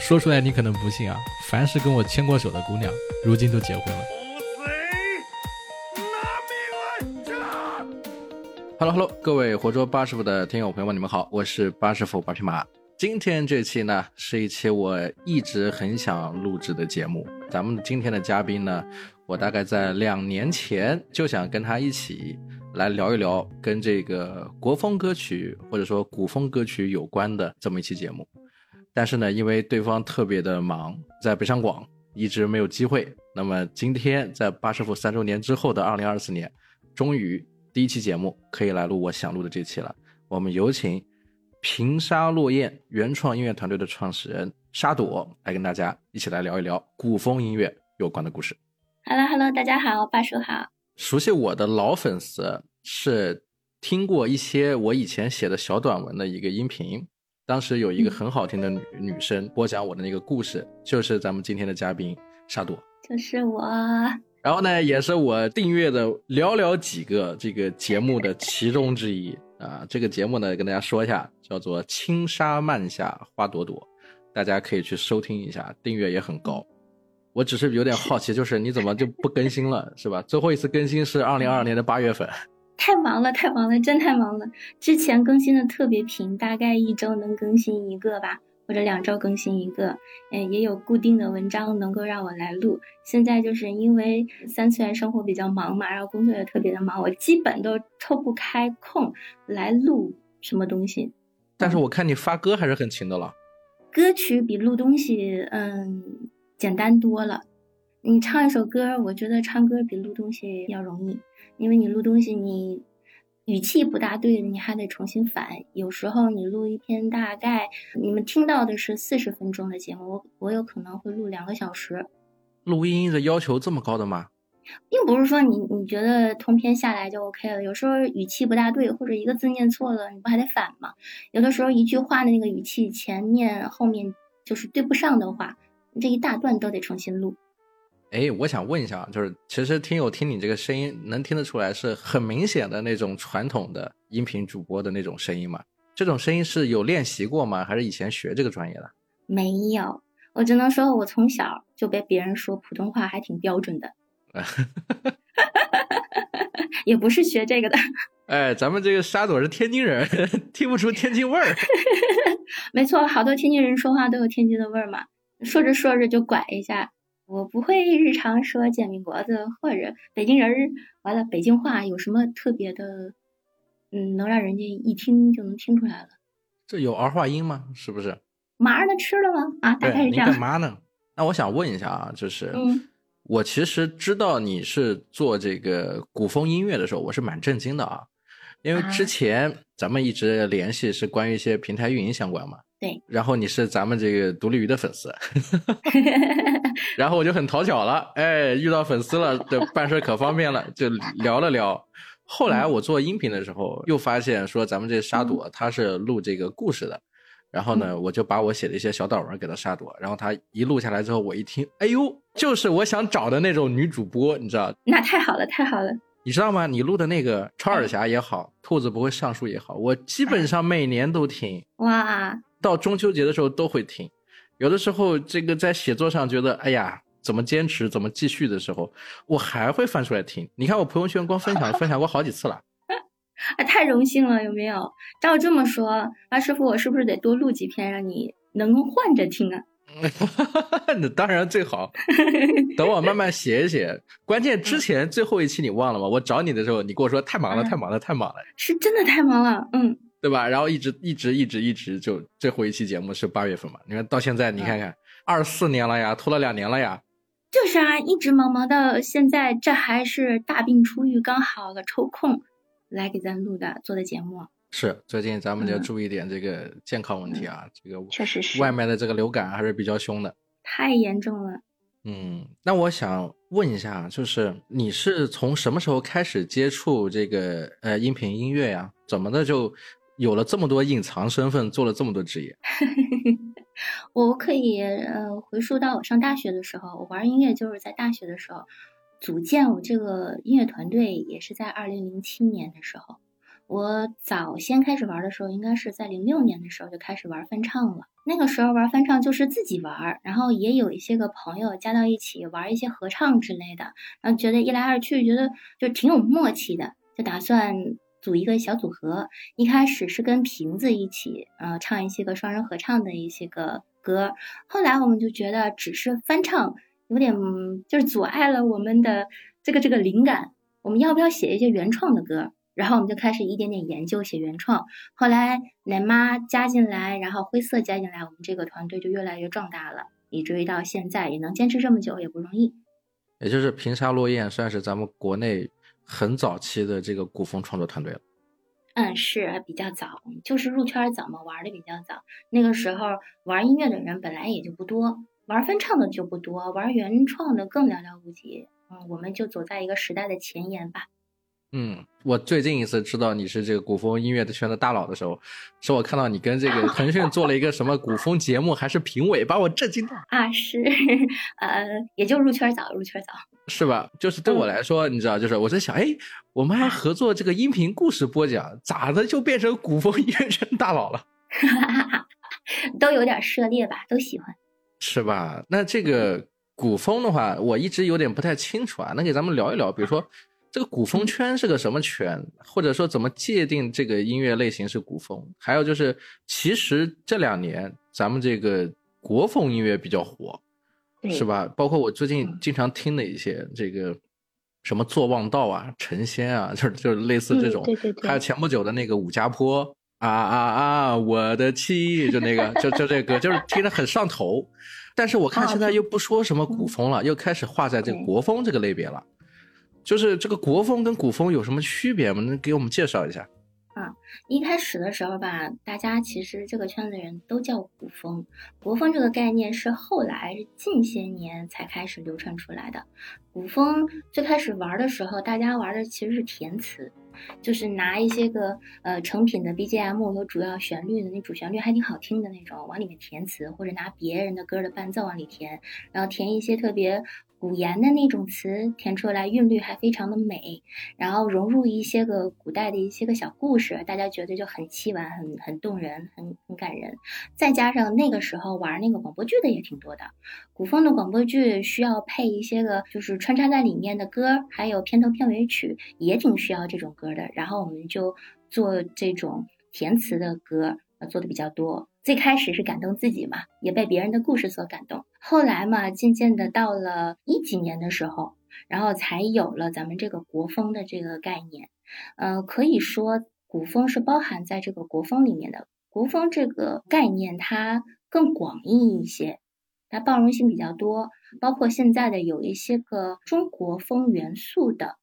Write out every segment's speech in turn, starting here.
说出来你可能不信啊，凡是跟我牵过手的姑娘，如今都结婚了。Hello Hello，各位活捉八师傅的听友朋友们，你们好，我是八师傅八匹马。今天这期呢，是一期我一直很想录制的节目。咱们今天的嘉宾呢，我大概在两年前就想跟他一起来聊一聊跟这个国风歌曲或者说古风歌曲有关的这么一期节目。但是呢，因为对方特别的忙，在北上广一直没有机会。那么今天在巴师傅三周年之后的二零二四年，终于第一期节目可以来录我想录的这期了。我们有请。平沙落雁原创音乐团队的创始人沙朵来跟大家一起来聊一聊古风音乐有关的故事。Hello，Hello，大家好，八叔好。熟悉我的老粉丝是听过一些我以前写的小短文的一个音频，当时有一个很好听的女女生播讲我的那个故事，就是咱们今天的嘉宾沙朵，就是我。然后呢，也是我订阅的寥寥几个这个节目的其中之一。啊，这个节目呢，跟大家说一下，叫做《轻纱漫下花朵朵》，大家可以去收听一下，订阅也很高。我只是有点好奇，就是你怎么就不更新了，是吧？最后一次更新是二零二二年的八月份。太忙了，太忙了，真太忙了。之前更新的特别频，大概一周能更新一个吧。或者两周更新一个，嗯，也有固定的文章能够让我来录。现在就是因为三次元生活比较忙嘛，然后工作也特别的忙，我基本都抽不开空来录什么东西。但是我看你发歌还是很勤的了。歌曲比录东西，嗯，简单多了。你唱一首歌，我觉得唱歌比录东西要容易，因为你录东西你。语气不大对，你还得重新反。有时候你录一篇，大概你们听到的是四十分钟的节目，我我有可能会录两个小时。录音的要求这么高的吗？并不是说你你觉得通篇下来就 OK 了。有时候语气不大对，或者一个字念错了，你不还得反吗？有的时候一句话的那个语气前面后面就是对不上的话，这一大段都得重新录。哎，我想问一下，就是其实听友听你这个声音，能听得出来是很明显的那种传统的音频主播的那种声音吗？这种声音是有练习过吗？还是以前学这个专业的？没有，我只能说我从小就被别人说普通话还挺标准的，也不是学这个的。哎，咱们这个沙朵是天津人，听不出天津味儿。没错，好多天津人说话都有天津的味儿嘛，说着说着就拐一下。我不会日常说煎饼果子或者北京人儿，完了北京话有什么特别的，嗯，能让人家一听就能听出来了。这有儿化音吗？是不是？嘛呢？吃了吗？啊，大概是这样。干嘛呢？那我想问一下啊，就是，我其实知道你是做这个古风音乐的时候，我是蛮震惊的啊，因为之前咱们一直联系是关于一些平台运营相关嘛。对，然后你是咱们这个独立鱼的粉丝，然后我就很讨巧了，哎，遇到粉丝了，这办事可方便了，就聊了聊。后来我做音频的时候，又发现说咱们这沙朵他是录这个故事的，然后呢，我就把我写的一些小短文给他沙朵，然后他一录下来之后，我一听，哎呦，就是我想找的那种女主播，你知道？那太好了，太好了。你知道吗？你录的那个超耳侠也好，兔子不会上树也好，我基本上每年都听。哇！到中秋节的时候都会听，有的时候这个在写作上觉得哎呀怎么坚持怎么继续的时候，我还会翻出来听。你看我朋友圈光分享分享过好几次了，啊 太荣幸了有没有？照这么说，阿师傅我是不是得多录几篇让你能够换着听啊？那当然最好，等我慢慢写一写。关键之前最后一期你忘了吗？我找你的时候你跟我说太忙了太忙了太忙了，是真的太忙了，嗯。对吧？然后一直一直一直一直就最后一期节目是八月份嘛？你看到现在，你看看二四年了呀，拖了两年了呀。就是啊，一直忙忙到现在，这还是大病初愈，刚好了抽空来给咱录的做的节目。是最近咱们要注意点这个健康问题啊，这个确实是外面的这个流感还是比较凶的，太严重了。嗯，那我想问一下，就是你是从什么时候开始接触这个呃音频音乐呀？怎么的就？有了这么多隐藏身份，做了这么多职业，我可以呃回溯到我上大学的时候，我玩音乐就是在大学的时候组建我这个音乐团队，也是在二零零七年的时候。我早先开始玩的时候，应该是在零六年的时候就开始玩翻唱了。那个时候玩翻唱就是自己玩，然后也有一些个朋友加到一起玩一些合唱之类的，然后觉得一来二去觉得就挺有默契的，就打算组一个小组合。一开始是跟瓶子一起，呃，唱一些个双人合唱的一些个歌。后来我们就觉得只是翻唱有点就是阻碍了我们的这个这个灵感，我们要不要写一些原创的歌？然后我们就开始一点点研究写原创，后来奶妈加进来，然后灰色加进来，我们这个团队就越来越壮大了，以至于到现在也能坚持这么久也不容易。也就是平沙落雁算是咱们国内很早期的这个古风创作团队了。嗯，是比较早，就是入圈早嘛，玩的比较早。那个时候玩音乐的人本来也就不多，玩翻唱的就不多，玩原创的更寥寥无几。嗯，我们就走在一个时代的前沿吧。嗯，我最近一次知道你是这个古风音乐的圈的大佬的时候，是我看到你跟这个腾讯做了一个什么古风节目，还是评委，把我震惊到啊！是，呃，也就入圈早，入圈早，是吧？就是对我来说，你知道，就是我在想，哎，我们还合作这个音频故事播讲，咋的就变成古风音乐圈大佬了？都有点涉猎吧，都喜欢，是吧？那这个古风的话，我一直有点不太清楚啊，能给咱们聊一聊，比如说。这个古风圈是个什么圈？或者说怎么界定这个音乐类型是古风？还有就是，其实这两年咱们这个国风音乐比较火，是吧？包括我最近经常听的一些这个什么坐忘道啊、成仙啊，就是就是类似这种。对对对。还有前不久的那个武家坡啊啊啊，我的妻，就那个就就这歌，就是听着很上头。但是我看现在又不说什么古风了，又开始划在这个国风这个类别了。就是这个国风跟古风有什么区别吗？能给我们介绍一下？啊，一开始的时候吧，大家其实这个圈子人都叫古风。国风这个概念是后来近些年才开始流传出来的。古风最开始玩的时候，大家玩的其实是填词，就是拿一些个呃成品的 BGM 有主要旋律的，那主旋律还挺好听的那种，往里面填词，或者拿别人的歌的伴奏往里填，然后填一些特别。古言的那种词填出来，韵律还非常的美，然后融入一些个古代的一些个小故事，大家觉得就很凄婉、很很动人、很很感人。再加上那个时候玩那个广播剧的也挺多的，古风的广播剧需要配一些个就是穿插在里面的歌，还有片头片尾曲也挺需要这种歌的。然后我们就做这种填词的歌，做的比较多。最开始是感动自己嘛，也被别人的故事所感动。后来嘛，渐渐的到了一几年的时候，然后才有了咱们这个国风的这个概念。呃，可以说古风是包含在这个国风里面的。国风这个概念它更广义一些，它包容性比较多，包括现在的有一些个中国风元素的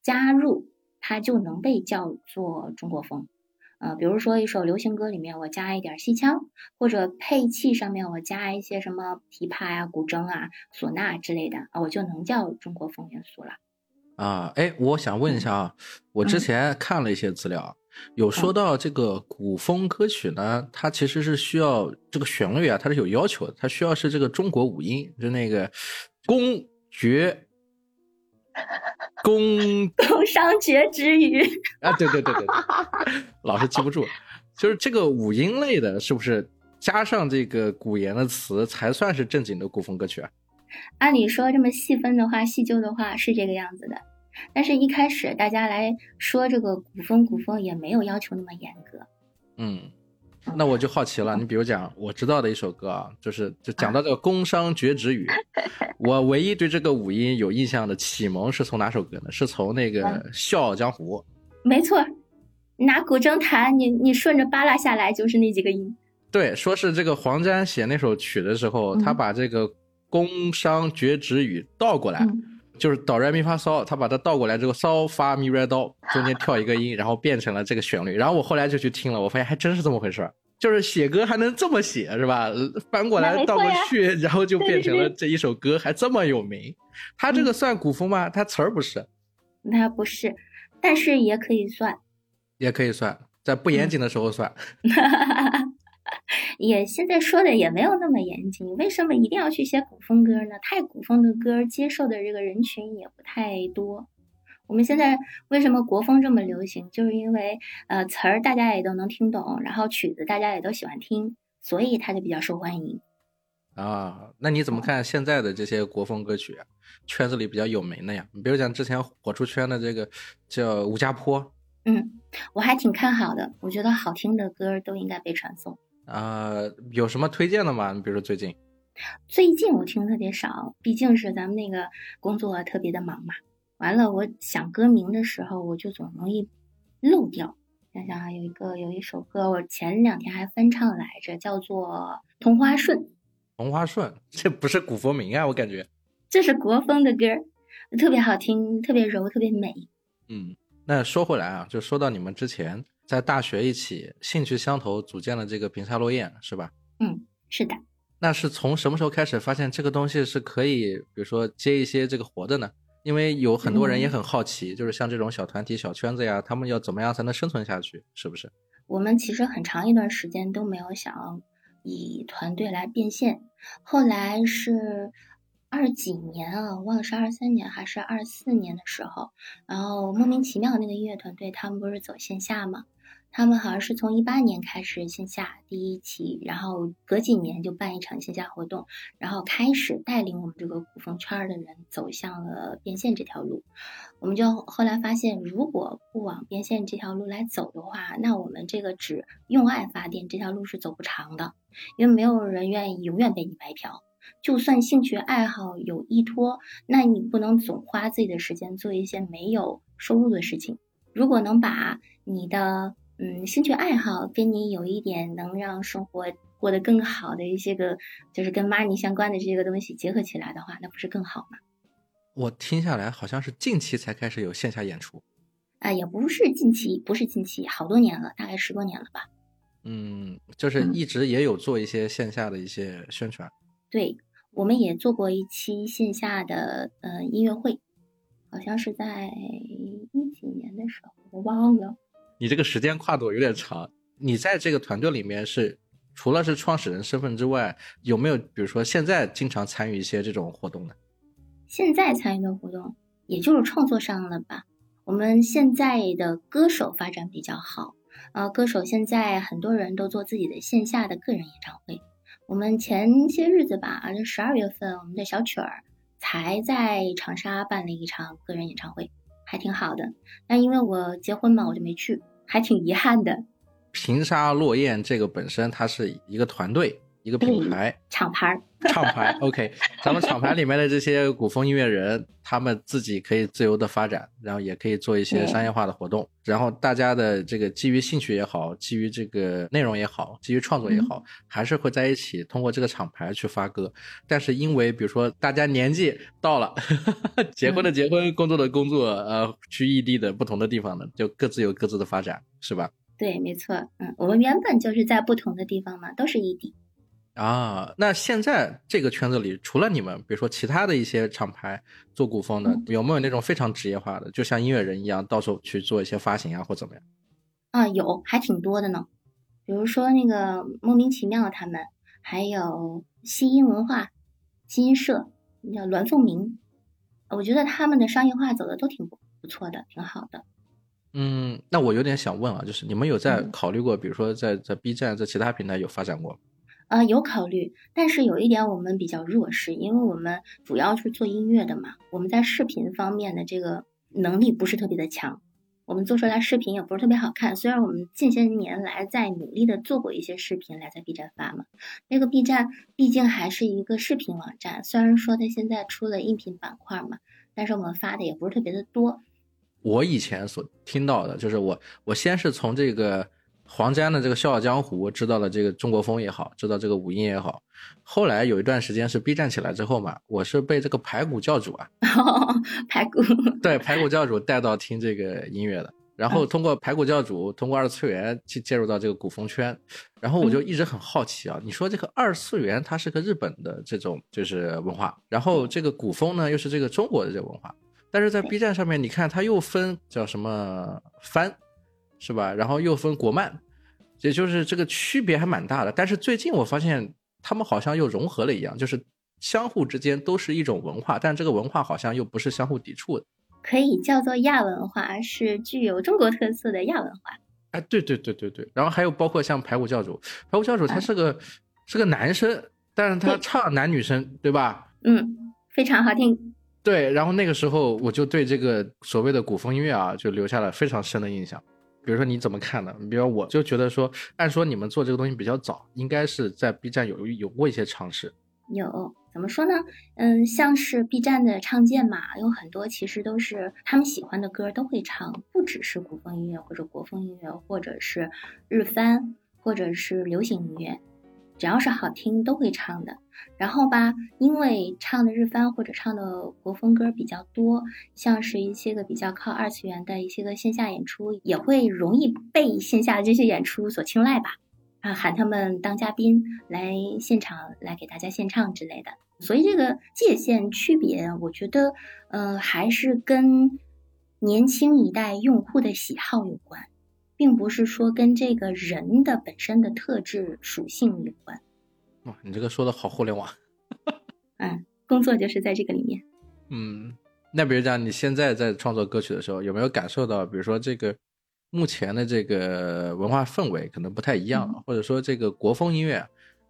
加入，它就能被叫做中国风。呃，比如说一首流行歌里面我加一点戏腔，或者配器上面我加一些什么琵琶呀、古筝啊、唢呐之类的啊，我就能叫中国风元素了。啊，哎，我想问一下啊，我之前看了一些资料，有说到这个古风歌曲呢，它其实是需要这个旋律啊，它是有要求的，它需要是这个中国五音，就那个宫绝。宫宫商角之余啊，对对对对对，老是记不住，就是这个五音类的，是不是加上这个古言的词才算是正经的古风歌曲啊？按理说这么细分的话，细究的话是这个样子的，但是一开始大家来说这个古风，古风也没有要求那么严格，嗯。那我就好奇了，你比如讲我知道的一首歌啊，就是就讲到这个宫商角徵羽，我唯一对这个五音有印象的启蒙是从哪首歌呢？是从那个《笑傲江湖》。没错，拿古筝弹，你你顺着扒拉下来就是那几个音。对，说是这个黄沾写那首曲的时候，他把这个宫商角徵羽倒过来。就是哆来咪发嗦，他把它倒过来之后，嗦发咪来哆，中间跳一个音，然后变成了这个旋律。然后我后来就去听了，我发现还真是这么回事儿，就是写歌还能这么写，是吧？翻过来倒过去，然后就变成了这一首歌，还这么有名。他这个算古风吗？他词儿不是？他不是，但是也可以算，也可以算，在不严谨的时候算。也现在说的也没有那么严谨，为什么一定要去写古风歌呢？太古风的歌接受的这个人群也不太多。我们现在为什么国风这么流行，就是因为呃词儿大家也都能听懂，然后曲子大家也都喜欢听，所以它就比较受欢迎。啊，那你怎么看现在的这些国风歌曲啊？圈子里比较有名的呀，你比如讲之前火出圈的这个叫吴家坡，嗯，我还挺看好的，我觉得好听的歌都应该被传颂。啊，有什么推荐的吗？你比如说最近，最近我听的特别少，毕竟是咱们那个工作特别的忙嘛。完了，我想歌名的时候，我就总容易漏掉。想想啊，有一个有一首歌，我前两天还翻唱来着，叫做《同花顺》。同花顺，这不是古风名啊，我感觉。这是国风的歌，特别好听，特别柔，特别美。嗯，那说回来啊，就说到你们之前在大学一起兴趣相投，组建了这个平沙落雁，是吧？嗯，是的。那是从什么时候开始发现这个东西是可以，比如说接一些这个活的呢？因为有很多人也很好奇，就是像这种小团体、小圈子呀，他们要怎么样才能生存下去？是不是？我们其实很长一段时间都没有想以团队来变现，后来是二几年啊，我忘了是二三年还是二四年的时候，然后莫名其妙那个音乐团队他们不是走线下吗？他们好像是从一八年开始线下第一期，然后隔几年就办一场线下活动，然后开始带领我们这个古风圈的人走向了变现这条路。我们就后来发现，如果不往变现这条路来走的话，那我们这个只用爱发电这条路是走不长的，因为没有人愿意永远被你白嫖。就算兴趣爱好有依托，那你不能总花自己的时间做一些没有收入的事情。如果能把你的嗯，兴趣爱好跟你有一点能让生活过得更好的一些个，就是跟 money 相关的这些个东西结合起来的话，那不是更好吗？我听下来好像是近期才开始有线下演出，啊，也不是近期，不是近期，好多年了，大概十多年了吧。嗯，就是一直也有做一些线下的一些宣传。对，我们也做过一期线下的呃音乐会，好像是在一几年的时候，我忘了。你这个时间跨度有点长。你在这个团队里面是除了是创始人身份之外，有没有比如说现在经常参与一些这种活动呢？现在参与的活动也就是创作上了吧。我们现在的歌手发展比较好，呃，歌手现在很多人都做自己的线下的个人演唱会。我们前些日子吧，就十二月份，我们的小曲儿才在长沙办了一场个人演唱会，还挺好的。但因为我结婚嘛，我就没去。还挺遗憾的。平沙落雁这个本身它是一个团队，一个品牌，厂牌，厂牌。OK，咱们厂牌里面的这些古风音乐人，他们自己可以自由的发展，然后也可以做一些商业化的活动。然后大家的这个基于兴趣也好，基于这个内容也好，基于创作也好，还是会在一起通过这个厂牌去发歌。但是因为比如说大家年纪到了，结婚的结婚，工作的工作，呃，去异地的不同的地方的，就各自有各自的发展，是吧？对，没错。嗯，我们原本就是在不同的地方嘛，都是异地。啊，那现在这个圈子里，除了你们，比如说其他的一些厂牌做古风的，有没有那种非常职业化的，就像音乐人一样，到处去做一些发行啊，或怎么样？啊，有，还挺多的呢。比如说那个莫名其妙他们，还有西音文化、西音社，叫栾凤鸣，我觉得他们的商业化走的都挺不不错的，挺好的。嗯，那我有点想问啊，就是你们有在考虑过，比如说在在 B 站，在其他平台有发展过？啊，有考虑，但是有一点我们比较弱势，因为我们主要是做音乐的嘛，我们在视频方面的这个能力不是特别的强，我们做出来视频也不是特别好看。虽然我们近些年来在努力的做过一些视频来在 B 站发嘛，那个 B 站毕竟还是一个视频网站，虽然说它现在出了音频板块嘛，但是我们发的也不是特别的多。我以前所听到的就是我，我先是从这个。黄沾的这个《笑傲江湖》，知道了这个中国风也好，知道这个五音也好。后来有一段时间是 B 站起来之后嘛，我是被这个排骨教主啊，排骨 对排骨教主带到听这个音乐的。然后通过排骨教主，通过二次元去介入到这个古风圈。然后我就一直很好奇啊，你说这个二次元它是个日本的这种就是文化，然后这个古风呢又是这个中国的这个文化，但是在 B 站上面，你看它又分叫什么番。是吧？然后又分国漫，也就是这个区别还蛮大的。但是最近我发现他们好像又融合了一样，就是相互之间都是一种文化，但这个文化好像又不是相互抵触的。可以叫做亚文化，是具有中国特色的亚文化。哎，对对对对对，然后还有包括像排骨教主，排骨教主他是个是个男生，但是他唱男女生，对吧？嗯，非常好听。对，然后那个时候我就对这个所谓的古风音乐啊，就留下了非常深的印象。比如说你怎么看呢？比如我就觉得说，按说你们做这个东西比较早，应该是在 B 站有有过一些尝试。有怎么说呢？嗯，像是 B 站的唱见嘛，有很多其实都是他们喜欢的歌都会唱，不只是古风音乐或者国风音乐，或者是日翻，或者是流行音乐，只要是好听都会唱的。然后吧，因为唱的日翻或者唱的国风歌比较多，像是一些个比较靠二次元的一些个线下演出，也会容易被线下的这些演出所青睐吧。啊，喊他们当嘉宾来现场来给大家献唱之类的，所以这个界限区别，我觉得，呃，还是跟年轻一代用户的喜好有关，并不是说跟这个人的本身的特质属性有关。哇，你这个说的好互联网。嗯，工作就是在这个里面。嗯，那比如讲，你现在在创作歌曲的时候，有没有感受到，比如说这个？目前的这个文化氛围可能不太一样了，或者说这个国风音乐，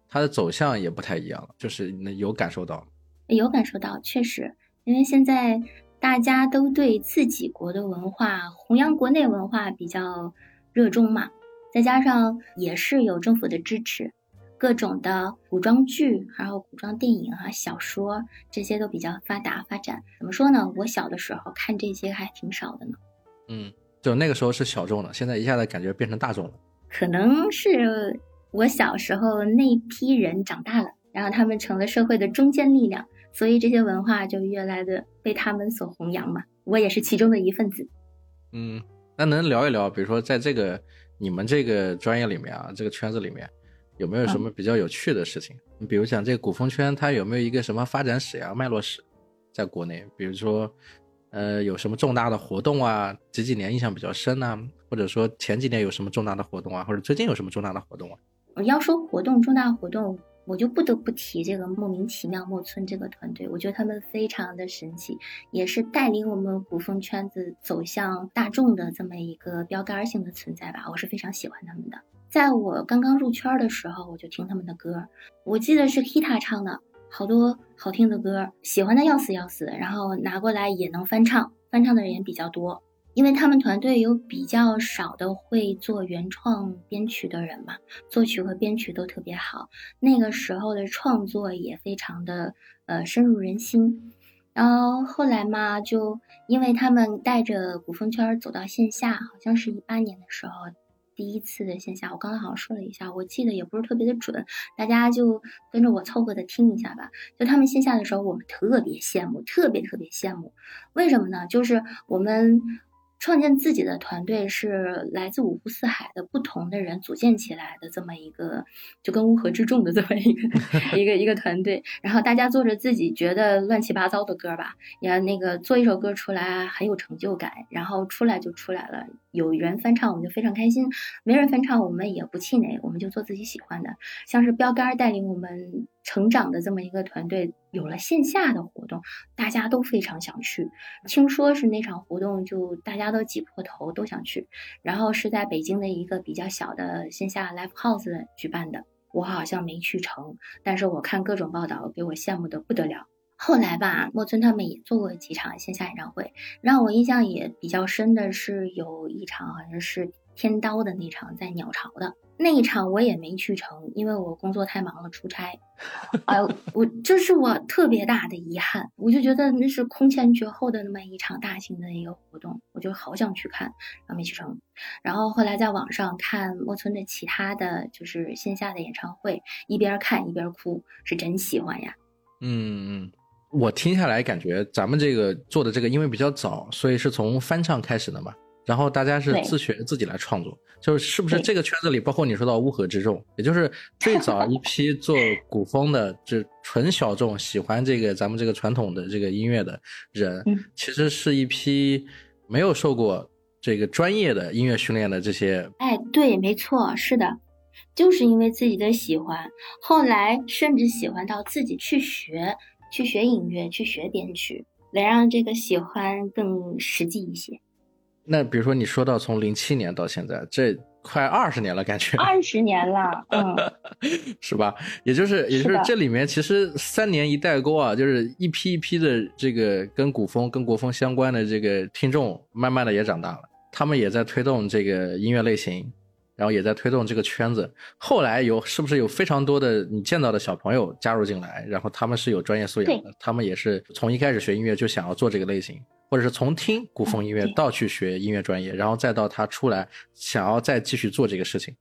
它的走向也不太一样了，就是你有感受到？有感受到，确实，因为现在大家都对自己国的文化弘扬国内文化比较热衷嘛，再加上也是有政府的支持，各种的古装剧，还有古装电影啊、小说这些都比较发达发展。怎么说呢？我小的时候看这些还挺少的呢。嗯。就那个时候是小众的，现在一下子感觉变成大众了。可能是我小时候那批人长大了，然后他们成了社会的中坚力量，所以这些文化就越来的被他们所弘扬嘛。我也是其中的一份子。嗯，那能聊一聊，比如说在这个你们这个专业里面啊，这个圈子里面有没有什么比较有趣的事情？你比如讲这个古风圈，它有没有一个什么发展史呀、脉络史，在国内，比如说。呃，有什么重大的活动啊？几几年印象比较深呢，或者说前几年有什么重大的活动啊？或者最近有什么重大的活动啊？要说活动重大活动，我就不得不提这个莫名其妙莫村这个团队，我觉得他们非常的神奇，也是带领我们古风圈子走向大众的这么一个标杆性的存在吧。我是非常喜欢他们的。在我刚刚入圈的时候，我就听他们的歌，我记得是 Kita 唱的。好多好听的歌，喜欢的要死要死，然后拿过来也能翻唱，翻唱的人也比较多，因为他们团队有比较少的会做原创编曲的人嘛，作曲和编曲都特别好，那个时候的创作也非常的呃深入人心，然后后来嘛，就因为他们带着古风圈走到线下，好像是一八年的时候。第一次的线下，我刚才好像说了一下，我记得也不是特别的准，大家就跟着我凑合的听一下吧。就他们线下的时候，我们特别羡慕，特别特别羡慕。为什么呢？就是我们。创建自己的团队是来自五湖四海的不同的人组建起来的这么一个，就跟乌合之众的这么一个一个一个团队。然后大家做着自己觉得乱七八糟的歌吧，也那个做一首歌出来很有成就感，然后出来就出来了。有人翻唱我们就非常开心，没人翻唱我们也不气馁，我们就做自己喜欢的。像是标杆带领我们。成长的这么一个团队，有了线下的活动，大家都非常想去。听说是那场活动，就大家都挤破头都想去。然后是在北京的一个比较小的线下 live house 举办的，我好像没去成，但是我看各种报道，给我羡慕的不得了。后来吧，莫村他们也做过几场线下演唱会，让我印象也比较深的是有一场好像是天刀的那场，在鸟巢的。那一场我也没去成，因为我工作太忙了，出差。哎，我这是我特别大的遗憾，我就觉得那是空前绝后的那么一场大型的一个活动，我就好想去看，然后没去成。然后后来在网上看莫村的其他的就是线下的演唱会，一边看一边哭，是真喜欢呀。嗯嗯，我听下来感觉咱们这个做的这个因为比较早，所以是从翻唱开始的嘛。然后大家是自学自己来创作，就是是不是这个圈子里，包括你说到乌合之众，也就是最早 一批做古风的，这纯小众喜欢这个咱们这个传统的这个音乐的人，其实是一批没有受过这个专业的音乐训练的这些。哎，对，没错，是的，就是因为自己的喜欢，后来甚至喜欢到自己去学，去学音乐，去学编曲。来让这个喜欢更实际一些。那比如说你说到从零七年到现在，这快二十年了，感觉二十年了，嗯，是吧？也就是也就是这里面其实三年一代沟啊，就是一批一批的这个跟古风跟国风相关的这个听众，慢慢的也长大了，他们也在推动这个音乐类型。然后也在推动这个圈子。后来有是不是有非常多的你见到的小朋友加入进来？然后他们是有专业素养的，他们也是从一开始学音乐就想要做这个类型，或者是从听古风音乐到去学音乐专业，然后再到他出来想要再继续做这个事情。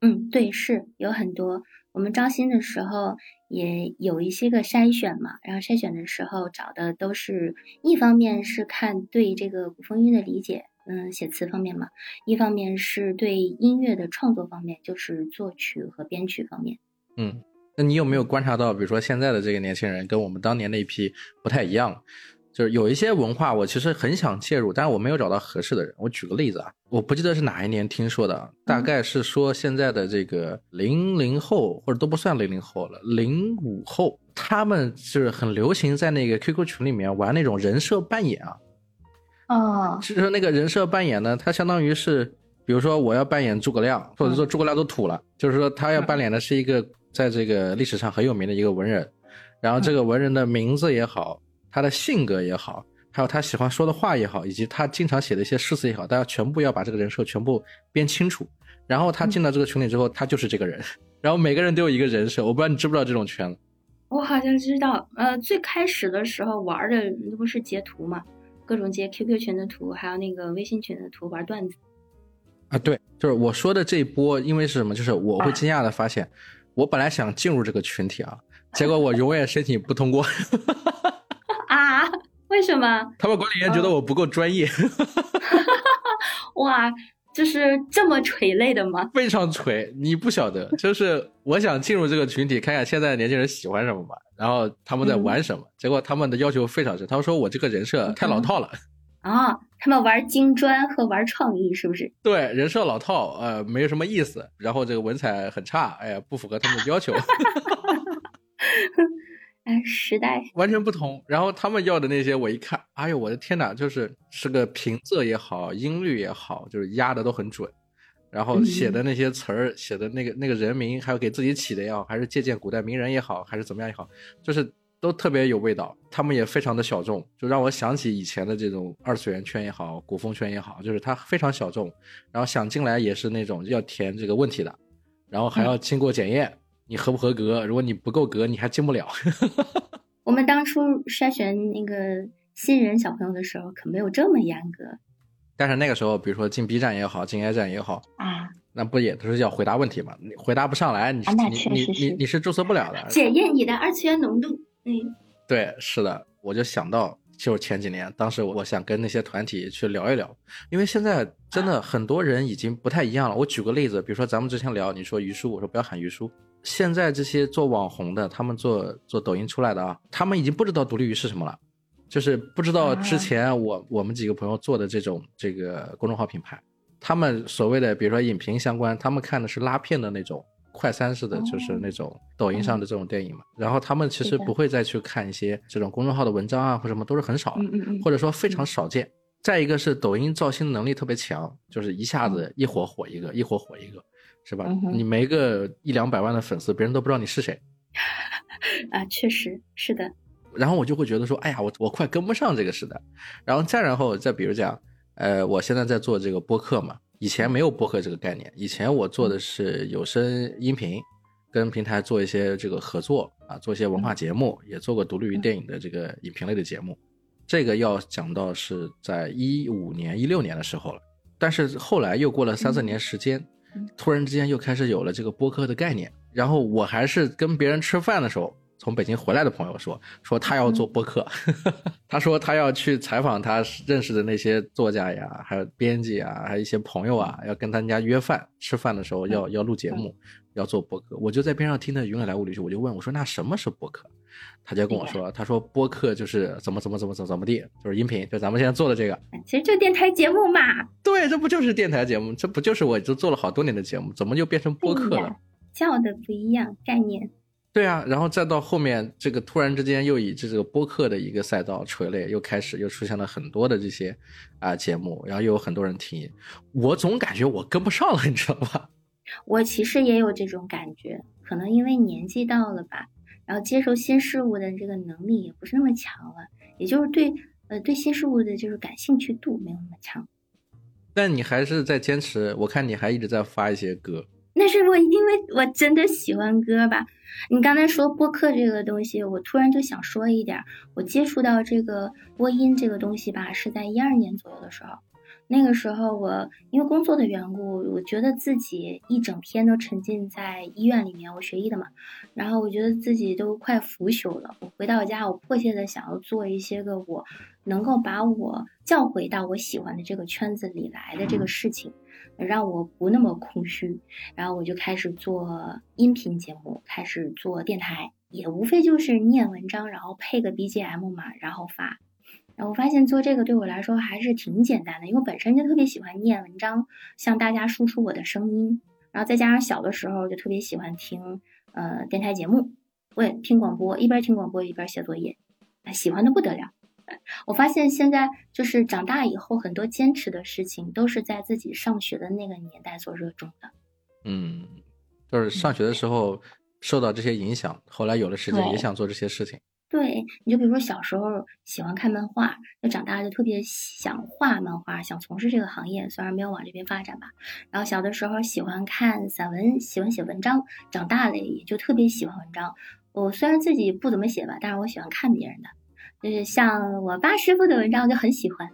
嗯，对，是有很多。我们招新的时候也有一些个筛选嘛，然后筛选的时候找的都是一方面是看对这个古风音乐的理解。嗯，写词方面嘛，一方面是对音乐的创作方面，就是作曲和编曲方面。嗯，那你有没有观察到，比如说现在的这个年轻人跟我们当年那一批不太一样？就是有一些文化，我其实很想介入，但是我没有找到合适的人。我举个例子啊，我不记得是哪一年听说的，大概是说现在的这个零零后或者都不算零零后了，零五后，他们就是很流行在那个 QQ 群里面玩那种人设扮演啊。哦，其实那个人设扮演呢，他相当于是，比如说我要扮演诸葛亮，或者说诸葛亮都土了，就是说他要扮演的是一个在这个历史上很有名的一个文人，然后这个文人的名字也好，他的性格也好，还有他喜欢说的话也好，以及他经常写的一些诗词也好，大家全部要把这个人设全部编清楚。然后他进到这个群里之后，他就是这个人，然后每个人都有一个人设，我不知道你知不知道这种圈子？我好像知道，呃，最开始的时候玩的那不是截图吗？各种截 QQ 群的图，还有那个微信群的图，玩段子啊，对，就是我说的这一波，因为是什么？就是我会惊讶的发现，我本来想进入这个群体啊，结果我永远申请不通过。啊？为什么？他们管理员觉得我不够专业。哇！就是这么垂泪的吗？非常垂，你不晓得。就是我想进入这个群体，看看现在的年轻人喜欢什么嘛，然后他们在玩什么。结果他们的要求非常深，他们说我这个人设太老套了。啊，他们玩金砖和玩创意是不是？对，人设老套，呃，没有什么意思。然后这个文采很差，哎呀，不符合他们的要求。时代。完全不同，然后他们要的那些，我一看，哎呦，我的天哪，就是是个平仄也好，音律也好，就是压的都很准，然后写的那些词儿，写的那个那个人名，还有给自己起的也好，还是借鉴古代名人也好，还是怎么样也好，就是都特别有味道。他们也非常的小众，就让我想起以前的这种二次元圈也好，古风圈也好，就是它非常小众，然后想进来也是那种要填这个问题的，然后还要经过检验。你合不合格？如果你不够格，你还进不了。我们当初筛选那个新人小朋友的时候，可没有这么严格。但是那个时候，比如说进 B 站也好，进 A 站也好啊，那不也都是要回答问题吗？你回答不上来，你你你你你是注册不了的。检验你的二次元浓度。嗯，对，是的，我就想到，就是前几年，当时我想跟那些团体去聊一聊，因为现在真的很多人已经不太一样了。我举个例子，比如说咱们之前聊，你说于叔，我说不要喊于叔。现在这些做网红的，他们做做抖音出来的啊，他们已经不知道独立于是什么了，就是不知道之前我我们几个朋友做的这种这个公众号品牌，他们所谓的比如说影评相关，他们看的是拉片的那种快餐式的，就是那种抖音上的这种电影嘛，然后他们其实不会再去看一些这种公众号的文章啊或什么，都是很少，或者说非常少见。再一个是抖音造星能力特别强，就是一下子一火火一个，一火火一个。是吧？你没个一两百万的粉丝，别人都不知道你是谁。啊，确实是的。然后我就会觉得说，哎呀，我我快跟不上这个时代。然后再然后再比如讲，呃，我现在在做这个播客嘛，以前没有播客这个概念，以前我做的是有声音频，跟平台做一些这个合作啊，做一些文化节目，也做过独立于电影的这个影评类的节目。这个要讲到是在一五年、一六年的时候了，但是后来又过了三四年时间。突然之间又开始有了这个播客的概念，然后我还是跟别人吃饭的时候，从北京回来的朋友说，说他要做播客，他说他要去采访他认识的那些作家呀，还有编辑啊，还有一些朋友啊，要跟他家约饭吃饭的时候要要录节目，要做播客，我就在边上听的云里来雾里去，我就问我说那什么是播客？他就跟我说，他说播客就是怎么怎么怎么怎么怎么地，就是音频，就咱们现在做的这个，其实就电台节目嘛。对，这不就是电台节目？这不就是我就做了好多年的节目，怎么就变成播客了？叫的不一样，概念。对啊，然后再到后面，这个突然之间又以这个播客的一个赛道垂类，又开始又出现了很多的这些啊节目，然后又有很多人听，我总感觉我跟不上了，你知道吧？我其实也有这种感觉，可能因为年纪到了吧，然后接受新事物的这个能力也不是那么强了，也就是对呃对新事物的就是感兴趣度没有那么强。但你还是在坚持，我看你还一直在发一些歌。那是我因为我真的喜欢歌吧。你刚才说播客这个东西，我突然就想说一点，我接触到这个播音这个东西吧，是在一二年左右的时候。那个时候我因为工作的缘故，我觉得自己一整天都沉浸在医院里面，我学医的嘛，然后我觉得自己都快腐朽了。我回到家，我迫切的想要做一些个我能够把我叫回到我喜欢的这个圈子里来的这个事情，让我不那么空虚。然后我就开始做音频节目，开始做电台，也无非就是念文章，然后配个 BGM 嘛，然后发。我发现做这个对我来说还是挺简单的，因为我本身就特别喜欢念文章，向大家输出我的声音，然后再加上小的时候就特别喜欢听呃电台节目，我也听广播，一边听广播一边写作业，喜欢的不得了。我发现现在就是长大以后，很多坚持的事情都是在自己上学的那个年代所热衷的。嗯，就是上学的时候受到这些影响，后来有了时间也想做这些事情。对，你就比如说小时候喜欢看漫画，那长大就特别想画漫画，想从事这个行业，虽然没有往这边发展吧。然后小的时候喜欢看散文，喜欢写文章，长大了也就特别喜欢文章。我虽然自己不怎么写吧，但是我喜欢看别人的，就是像我八师傅的文章，我就很喜欢。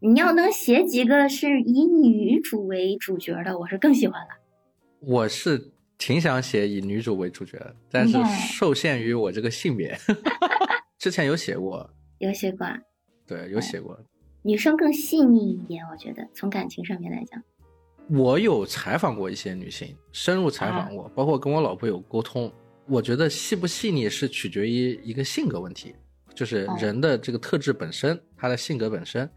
你要能写几个是以女主为主角的，我是更喜欢了。我是。挺想写以女主为主角，但是受限于我这个性别，之前有写过，有写过，对，有写过。女生更细腻一点，我觉得从感情上面来讲，我有采访过一些女性，深入采访过，包括跟我老婆有沟通。我觉得细不细腻是取决于一个性格问题，就是人的这个特质本身，他的性格本身。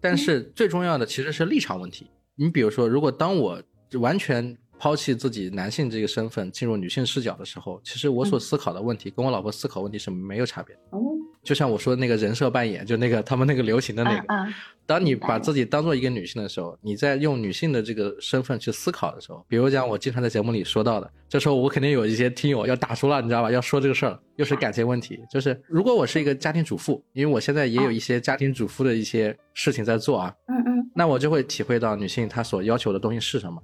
但是最重要的其实是立场问题。你比如说，如果当我完全。抛弃自己男性这个身份，进入女性视角的时候，其实我所思考的问题跟我老婆思考问题是没有差别的。哦，就像我说那个人设扮演，就那个他们那个流行的那个。啊。当你把自己当做一个女性的时候，你在用女性的这个身份去思考的时候，比如讲我经常在节目里说到的，这时候我肯定有一些听友要打出了，你知道吧？要说这个事儿，又是感情问题。就是如果我是一个家庭主妇，因为我现在也有一些家庭主妇的一些事情在做啊。嗯嗯。那我就会体会到女性她所要求的东西是什么。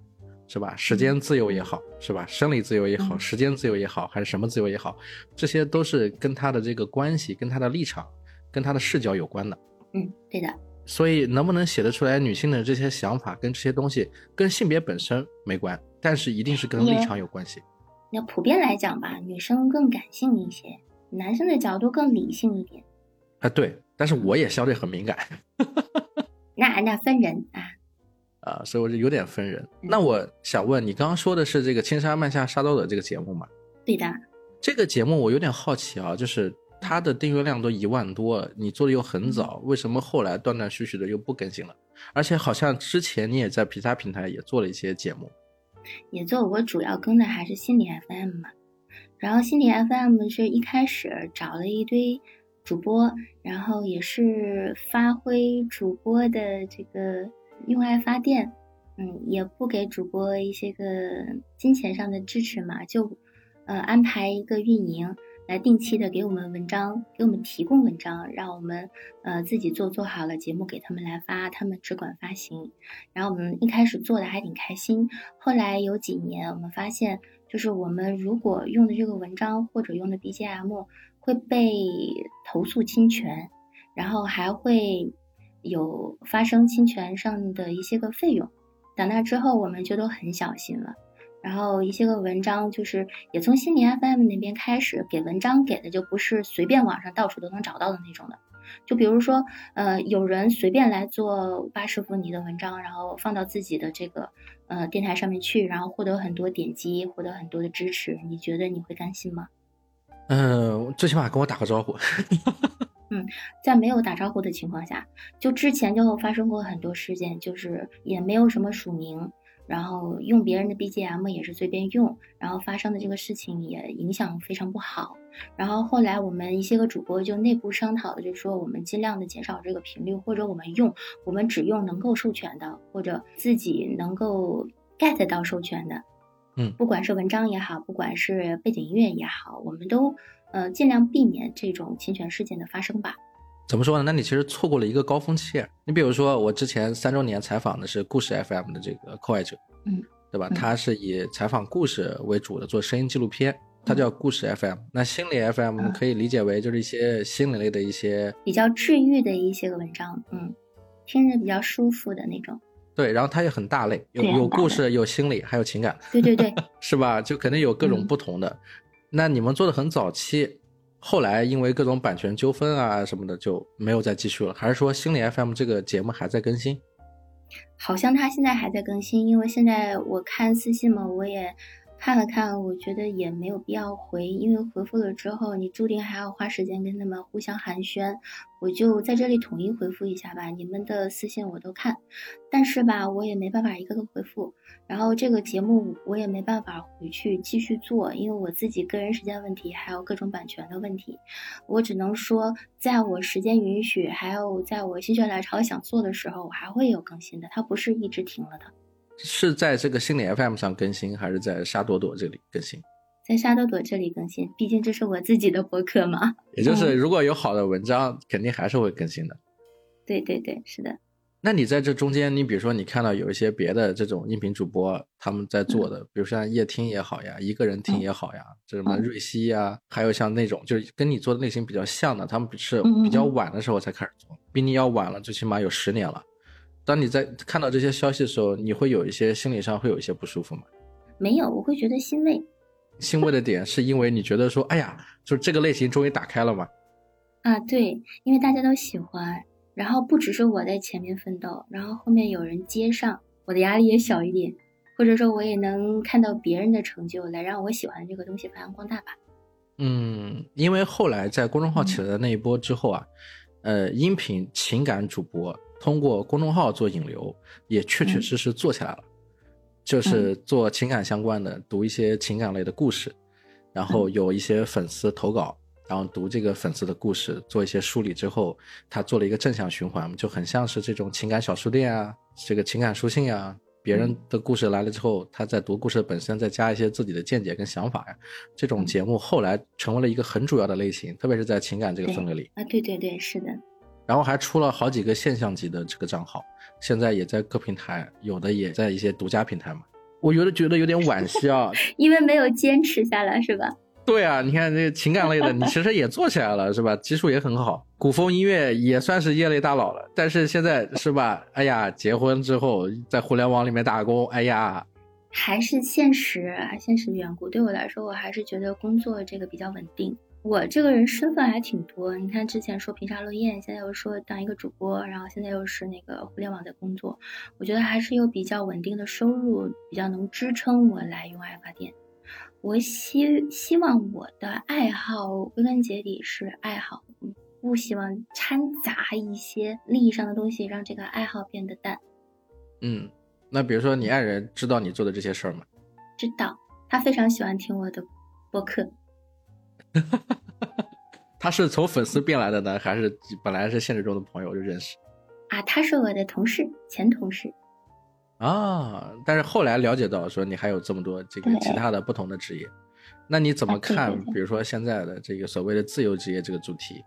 是吧？时间自由也好，是吧？生理自由也好，时间自由也好，还是什么自由也好，这些都是跟他的这个关系、跟他的立场、跟他的视角有关的。嗯，对的。所以能不能写得出来女性的这些想法跟这些东西，跟性别本身没关，但是一定是跟立场有关系。那普遍来讲吧，女生更感性一些，男生的角度更理性一点。啊，对。但是我也相对很敏感。那那分人啊。啊，所以我就有点分人。那我想问你，刚刚说的是这个《青山漫下沙兜的这个节目吗？对的。这个节目我有点好奇啊，就是它的订阅量都一万多，你做的又很早，为什么后来断断续续的又不更新了？而且好像之前你也在其他平台也做了一些节目，也做。我主要更的还是心理 FM 嘛。然后心理 FM 是一开始找了一堆主播，然后也是发挥主播的这个。用爱发电，嗯，也不给主播一些个金钱上的支持嘛，就，呃，安排一个运营来定期的给我们文章，给我们提供文章，让我们呃自己做做好了节目给他们来发，他们只管发行。然后我们一开始做的还挺开心，后来有几年我们发现，就是我们如果用的这个文章或者用的 BGM 会被投诉侵权，然后还会。有发生侵权上的一些个费用，打那之后我们就都很小心了。然后一些个文章就是也从心理 FM 那边开始给文章给的就不是随便网上到处都能找到的那种的，就比如说呃有人随便来做八师傅你的文章，然后放到自己的这个呃电台上面去，然后获得很多点击，获得很多的支持，你觉得你会甘心吗？嗯，最起码跟我打个招呼。嗯，在没有打招呼的情况下，就之前就发生过很多事件，就是也没有什么署名，然后用别人的 BGM 也是随便用，然后发生的这个事情也影响非常不好。然后后来我们一些个主播就内部商讨的，就是说我们尽量的减少这个频率，或者我们用我们只用能够授权的，或者自己能够 get 到授权的。嗯，不管是文章也好，不管是背景音乐也好，我们都呃尽量避免这种侵权事件的发生吧。怎么说呢？那你其实错过了一个高峰期。你比如说，我之前三周年采访的是故事 FM 的这个寇爱者，嗯，对吧？他是以采访故事为主的，做声音纪录片，他叫故事 FM。那心理 FM 可以理解为就是一些心理类的一些比较治愈的一些个文章，嗯，听着比较舒服的那种。对，然后它也很大类，有有故事，有心理，还有情感。对对对，是吧？就肯定有各种不同的。那你们做的很早期。后来因为各种版权纠纷啊什么的就没有再继续了，还是说心理 FM 这个节目还在更新？好像他现在还在更新，因为现在我看私信嘛，我也。看了看，我觉得也没有必要回，因为回复了之后，你注定还要花时间跟他们互相寒暄。我就在这里统一回复一下吧，你们的私信我都看，但是吧，我也没办法一个个回复。然后这个节目我也没办法回去继续做，因为我自己个人时间问题，还有各种版权的问题。我只能说，在我时间允许，还有在我心血来潮想做的时候，我还会有更新的，它不是一直停了的。是在这个心理 FM 上更新，还是在沙朵朵这里更新？在沙朵朵这里更新，毕竟这是我自己的博客嘛。也就是如果有好的文章，肯定还是会更新的。对对对，是的。那你在这中间，你比如说你看到有一些别的这种音频主播他们在做的，比如像夜听也好呀，一个人听也好呀，这什么瑞希呀，还有像那种就是跟你做的类型比较像的，他们是比较晚的时候才开始做，比你要晚了，最起码有十年了。当你在看到这些消息的时候，你会有一些心理上会有一些不舒服吗？没有，我会觉得欣慰。欣慰的点是因为你觉得说，哎呀，就是这个类型终于打开了嘛？啊，对，因为大家都喜欢，然后不只是我在前面奋斗，然后后面有人接上，我的压力也小一点，或者说我也能看到别人的成就，来让我喜欢的这个东西发扬光大吧。嗯，因为后来在公众号起来的那一波之后啊，呃，音频情感主播。通过公众号做引流，也确确实实做起来了，就是做情感相关的，读一些情感类的故事，然后有一些粉丝投稿，然后读这个粉丝的故事，做一些梳理之后，他做了一个正向循环，就很像是这种情感小书店啊，这个情感书信啊，别人的故事来了之后，他在读故事本身再加一些自己的见解跟想法呀，这种节目后来成为了一个很主要的类型，特别是在情感这个氛围里。啊，对对对，是的。然后还出了好几个现象级的这个账号，现在也在各平台，有的也在一些独家平台嘛。我有的觉得有点惋惜啊，因为没有坚持下来，是吧？对啊，你看这情感类的，你其实也做起来了，是吧？基数也很好，古风音乐也算是业内大佬了。但是现在是吧？哎呀，结婚之后在互联网里面打工，哎呀，还是现实，现实的缘故。对我来说，我还是觉得工作这个比较稳定。我这个人身份还挺多，你看之前说平沙落雁，现在又说当一个主播，然后现在又是那个互联网在工作，我觉得还是有比较稳定的收入，比较能支撑我来用爱发电。我希希望我的爱好归根结底是爱好，不希望掺杂一些利益上的东西，让这个爱好变得淡。嗯，那比如说你爱人知道你做的这些事儿吗？知道，他非常喜欢听我的播客。他是从粉丝变来的呢，还是本来是现实中的朋友就认识？啊，他是我的同事，前同事。啊，但是后来了解到说你还有这么多这个其他的不同的职业，那你怎么看？比如说现在的这个所谓的自由职业这个主题，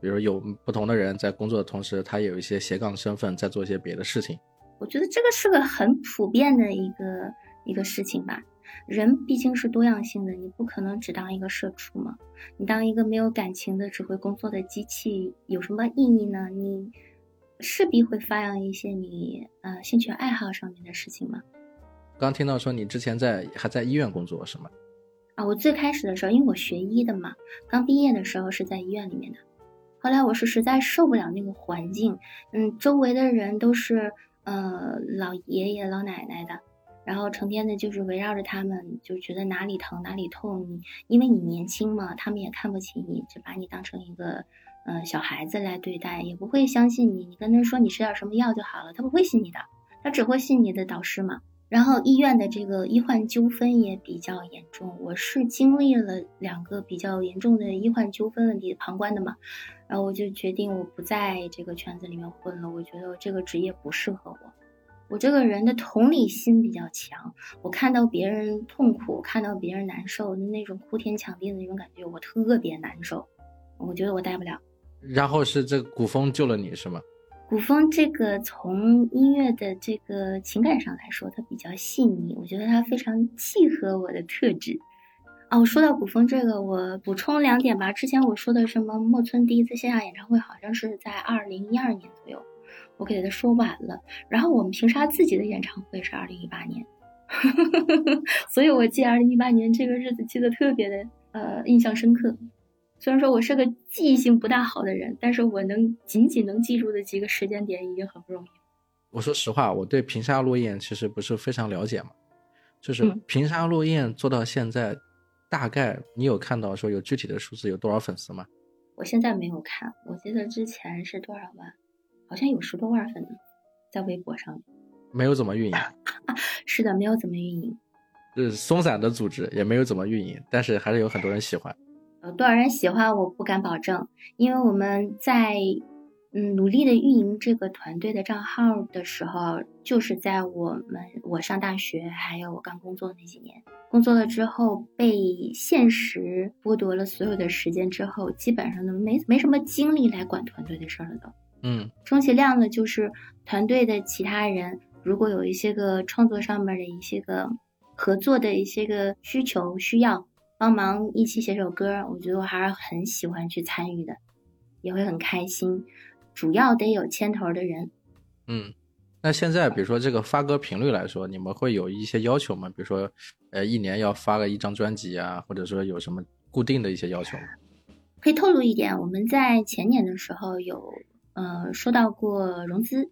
比如有不同的人在工作的同时，他有一些斜杠身份，在做一些别的事情。我觉得这个是个很普遍的一个一个事情吧。人毕竟是多样性的，你不可能只当一个社畜嘛。你当一个没有感情的只会工作的机器，有什么意义呢？你势必会发扬一些你呃兴趣爱好上面的事情嘛。刚听到说你之前在还在医院工作是吗？啊，我最开始的时候，因为我学医的嘛，刚毕业的时候是在医院里面的。后来我是实在受不了那个环境，嗯，周围的人都是呃老爷爷老奶奶的。然后成天的就是围绕着他们，就觉得哪里疼哪里痛。你因为你年轻嘛，他们也看不起你，就把你当成一个，呃，小孩子来对待，也不会相信你。你跟他说你吃点什么药就好了，他不会信你的，他只会信你的导师嘛。然后医院的这个医患纠纷也比较严重，我是经历了两个比较严重的医患纠纷问题旁观的嘛，然后我就决定我不在这个圈子里面混了，我觉得这个职业不适合我。我这个人的同理心比较强，我看到别人痛苦，看到别人难受的那种哭天抢地的那种感觉，我特别难受，我觉得我带不了。然后是这个古风救了你是吗？古风这个从音乐的这个情感上来说，它比较细腻，我觉得它非常契合我的特质。哦，说到古风这个，我补充两点吧。之前我说的什么莫村第一次线下演唱会，好像是在二零一二年左右，我给他说晚了。然后我们平沙自己的演唱会是二零一八年，所以我记二零一八年这个日子记得特别的呃印象深刻。虽然说我是个记忆性不大好的人，但是我能仅仅能记住的几个时间点已经很不容易。我说实话，我对平沙落雁其实不是非常了解嘛，就是平沙落雁做到现在，大概你有看到说有具体的数字有多少粉丝吗？我现在没有看，我记得之前是多少万，好像有十多万粉呢，在微博上。没有怎么运营。是的，没有怎么运营。是松散的组织，也没有怎么运营，但是还是有很多人喜欢。有多少人喜欢我不敢保证，因为我们在嗯努力的运营这个团队的账号的时候，就是在我们我上大学还有我刚工作那几年，工作了之后被现实剥夺了所有的时间之后，基本上都没没什么精力来管团队的事儿了都。嗯，充其量呢就是团队的其他人如果有一些个创作上面的一些个合作的一些个需求需要。帮忙一起写首歌，我觉得我还是很喜欢去参与的，也会很开心。主要得有牵头的人。嗯，那现在比如说这个发歌频率来说，你们会有一些要求吗？比如说，呃，一年要发个一张专辑啊，或者说有什么固定的一些要求吗？可以透露一点，我们在前年的时候有呃收到过融资。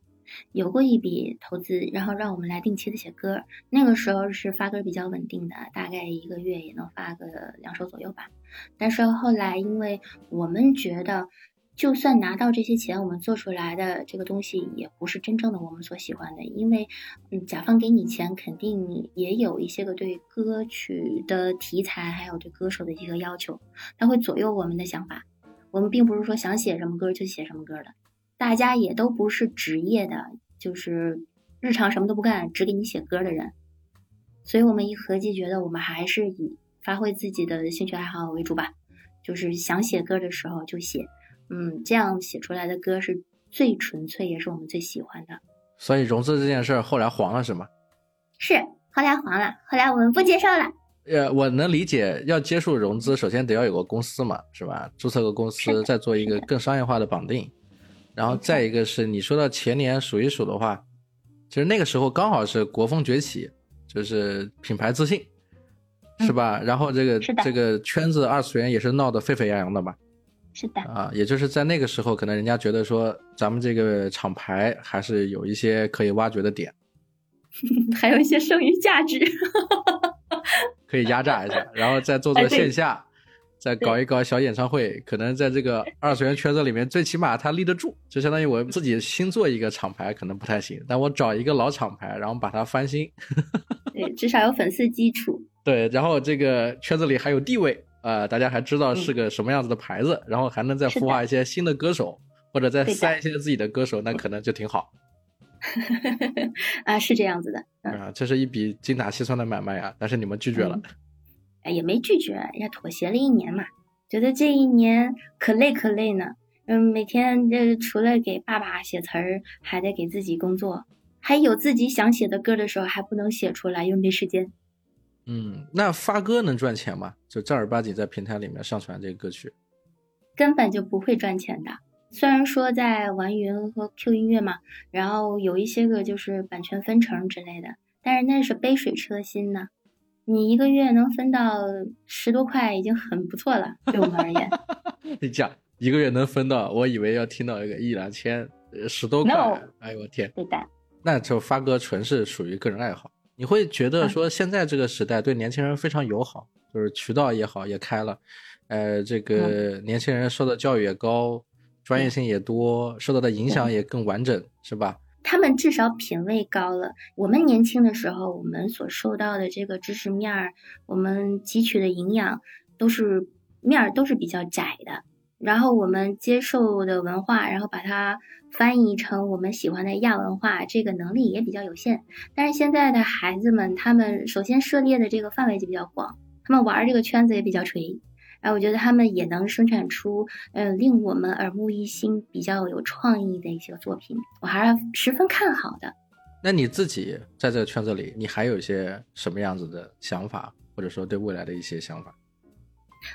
有过一笔投资，然后让我们来定期的写歌。那个时候是发歌比较稳定的，大概一个月也能发个两首左右吧。但是后来，因为我们觉得，就算拿到这些钱，我们做出来的这个东西也不是真正的我们所喜欢的。因为，嗯，甲方给你钱，肯定也有一些个对歌曲的题材，还有对歌手的一个要求，它会左右我们的想法。我们并不是说想写什么歌就写什么歌的。大家也都不是职业的，就是日常什么都不干，只给你写歌的人。所以我们一合计，觉得我们还是以发挥自己的兴趣爱好为主吧。就是想写歌的时候就写，嗯，这样写出来的歌是最纯粹，也是我们最喜欢的。所以融资这件事儿后来黄了是吗？是，后来黄了，后来我们不接受了。呃，我能理解，要接受融资，首先得要有个公司嘛，是吧？注册个公司，再做一个更商业化的绑定。然后再一个是你说到前年数一数的话，其实那个时候刚好是国风崛起，就是品牌自信，是吧？然后这个这个圈子二次元也是闹得沸沸扬扬的嘛。是的。啊，也就是在那个时候，可能人家觉得说咱们这个厂牌还是有一些可以挖掘的点，还有一些剩余价值，可以压榨一下，然后再做做线下。再搞一搞小演唱会，可能在这个二次元圈子里面，最起码他立得住。就相当于我自己新做一个厂牌，可能不太行，但我找一个老厂牌，然后把它翻新。对，至少有粉丝基础。对，然后这个圈子里还有地位呃，大家还知道是个什么样子的牌子，然后还能再孵化一些新的歌手，或者再塞一些自己的歌手，那可能就挺好。啊，是这样子的。啊，这是一笔精打细算的买卖啊，但是你们拒绝了。也没拒绝，也妥协了一年嘛。觉得这一年可累可累呢。嗯，每天这除了给爸爸写词儿，还得给自己工作，还有自己想写的歌的时候还不能写出来，又没时间。嗯，那发歌能赚钱吗？就正儿八经在平台里面上传这个歌曲，根本就不会赚钱的。虽然说在玩云和 Q 音乐嘛，然后有一些个就是版权分成之类的，但是那是杯水车薪呢。你一个月能分到十多块，已经很不错了，对我们而言。你讲一个月能分到，我以为要听到一个一两千，十多块。哎呦我天！对的。那就发哥纯是属于个人爱好。你会觉得说现在这个时代对年轻人非常友好，就是渠道也好也开了，呃，这个年轻人受的教育也高，专业性也多，受到的影响也更完整，是吧？他们至少品味高了。我们年轻的时候，我们所受到的这个知识面儿，我们汲取的营养都是面儿都是比较窄的。然后我们接受的文化，然后把它翻译成我们喜欢的亚文化，这个能力也比较有限。但是现在的孩子们，他们首先涉猎的这个范围就比较广，他们玩这个圈子也比较垂。然后我觉得他们也能生产出，呃，令我们耳目一新、比较有创意的一些作品，我还是十分看好的。那你自己在这个圈子里，你还有一些什么样子的想法，或者说对未来的一些想法？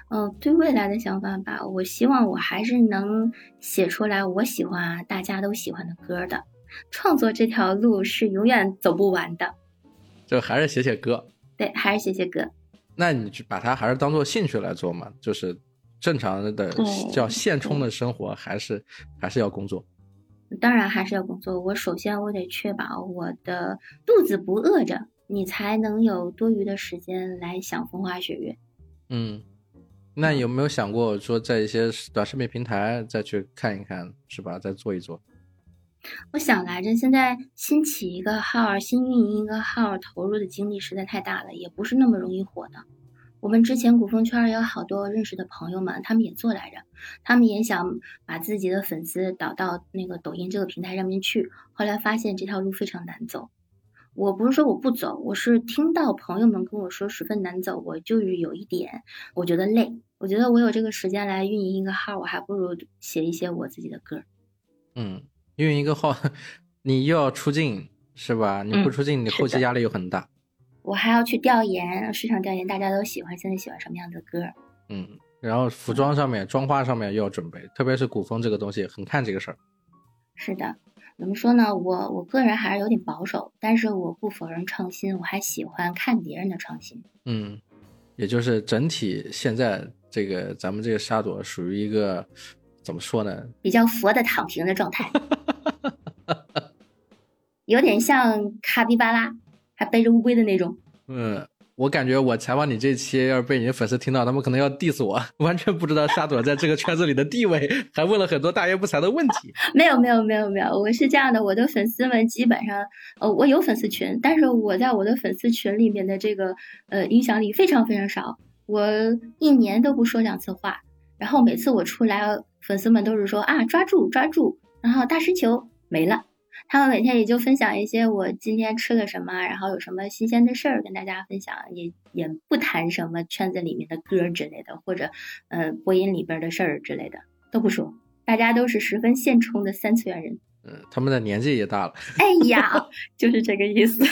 嗯，对未来的想法吧，我希望我还是能写出来我喜欢、大家都喜欢的歌的。创作这条路是永远走不完的，就还是写写歌。对，还是写写歌。那你就把它还是当做兴趣来做嘛，就是正常的叫现充的生活，还是还是要工作。当然还是要工作。我首先我得确保我的肚子不饿着，你才能有多余的时间来想风花雪月。嗯，那有没有想过说在一些短视频平台再去看一看，是吧？再做一做。我想来着，现在新起一个号、新运营一个号，投入的精力实在太大了，也不是那么容易火的。我们之前古风圈有好多认识的朋友们，他们也做来着，他们也想把自己的粉丝导到那个抖音这个平台上面去，后来发现这条路非常难走。我不是说我不走，我是听到朋友们跟我说十分难走，我就是有一点我觉得累。我觉得我有这个时间来运营一个号，我还不如写一些我自己的歌。嗯。运营一个号，你又要出镜是吧？你不出镜，你后期压力又很大。我还要去调研市场调研，大家都喜欢现在喜欢什么样的歌？嗯，然后服装上面、妆花上面又要准备，特别是古风这个东西，很看这个事儿。是的，怎么说呢？我我个人还是有点保守，但是我不否认创新，我还喜欢看别人的创新。嗯，也就是整体现在这个咱们这个沙朵属于一个怎么说呢？比较佛的躺平的状态。有点像卡比巴拉，还背着乌龟的那种。嗯，我感觉我采访你这期，要是被你的粉丝听到，他们可能要 diss 我，完全不知道沙朵在这个圈子里的地位，还问了很多大言不惭的问题。没有，没有，没有，没有，我是这样的，我的粉丝们基本上，呃，我有粉丝群，但是我在我的粉丝群里面的这个呃影响力非常非常少，我一年都不说两次话，然后每次我出来，粉丝们都是说啊抓住抓住，然后大师球没了。他们每天也就分享一些我今天吃了什么，然后有什么新鲜的事儿跟大家分享，也也不谈什么圈子里面的歌之类的，或者呃播音里边的事儿之类的都不说，大家都是十分现充的三次元人。嗯，他们的年纪也大了。哎呀，就是这个意思。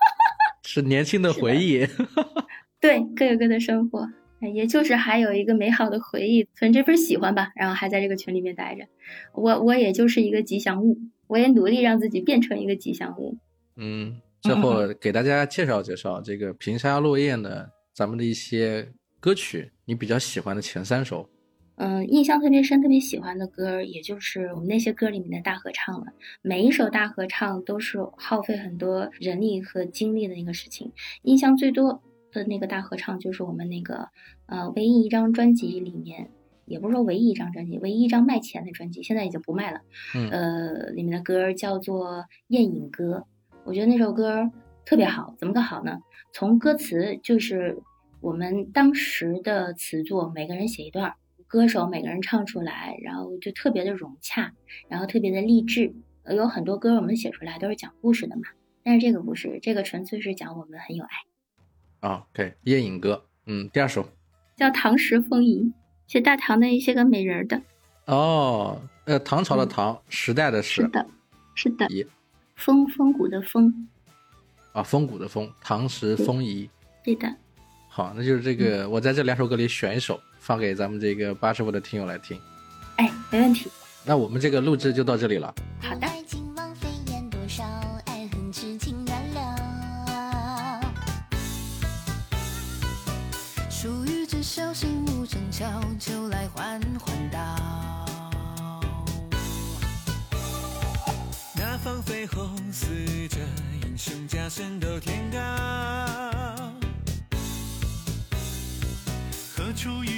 是年轻的回忆。对，各有各的生活，也就是还有一个美好的回忆，存这份喜欢吧，然后还在这个群里面待着。我我也就是一个吉祥物。我也努力让自己变成一个吉祥物。嗯，最后给大家介绍介绍这个平沙落雁的咱们的一些歌曲，你比较喜欢的前三首。嗯，印象特别深、特别喜欢的歌，也就是我们那些歌里面的大合唱了。每一首大合唱都是耗费很多人力和精力的一个事情。印象最多的那个大合唱，就是我们那个呃唯一一张专辑里面。也不是说唯一一张专辑，唯一一张卖钱的专辑，现在已经不卖了。嗯，呃，里面的歌叫做《宴饮歌》，我觉得那首歌特别好。怎么个好呢？从歌词就是我们当时的词作，每个人写一段，歌手每个人唱出来，然后就特别的融洽，然后特别的励志。有很多歌我们写出来都是讲故事的嘛，但是这个不是，这个纯粹是讲我们很有爱。啊，对，《宴饮歌》。嗯，第二首叫《唐时风仪》。写大唐的一些个美人的，哦，呃，唐朝的唐，时代的时是的，是的，风风骨的风，啊，风骨的风，唐时风仪，对的，好，那就是这个，我在这两首歌里选一首，放给咱们这个八十五的听友来听，哎，没问题，那我们这个录制就到这里了，好的。升到天高何处一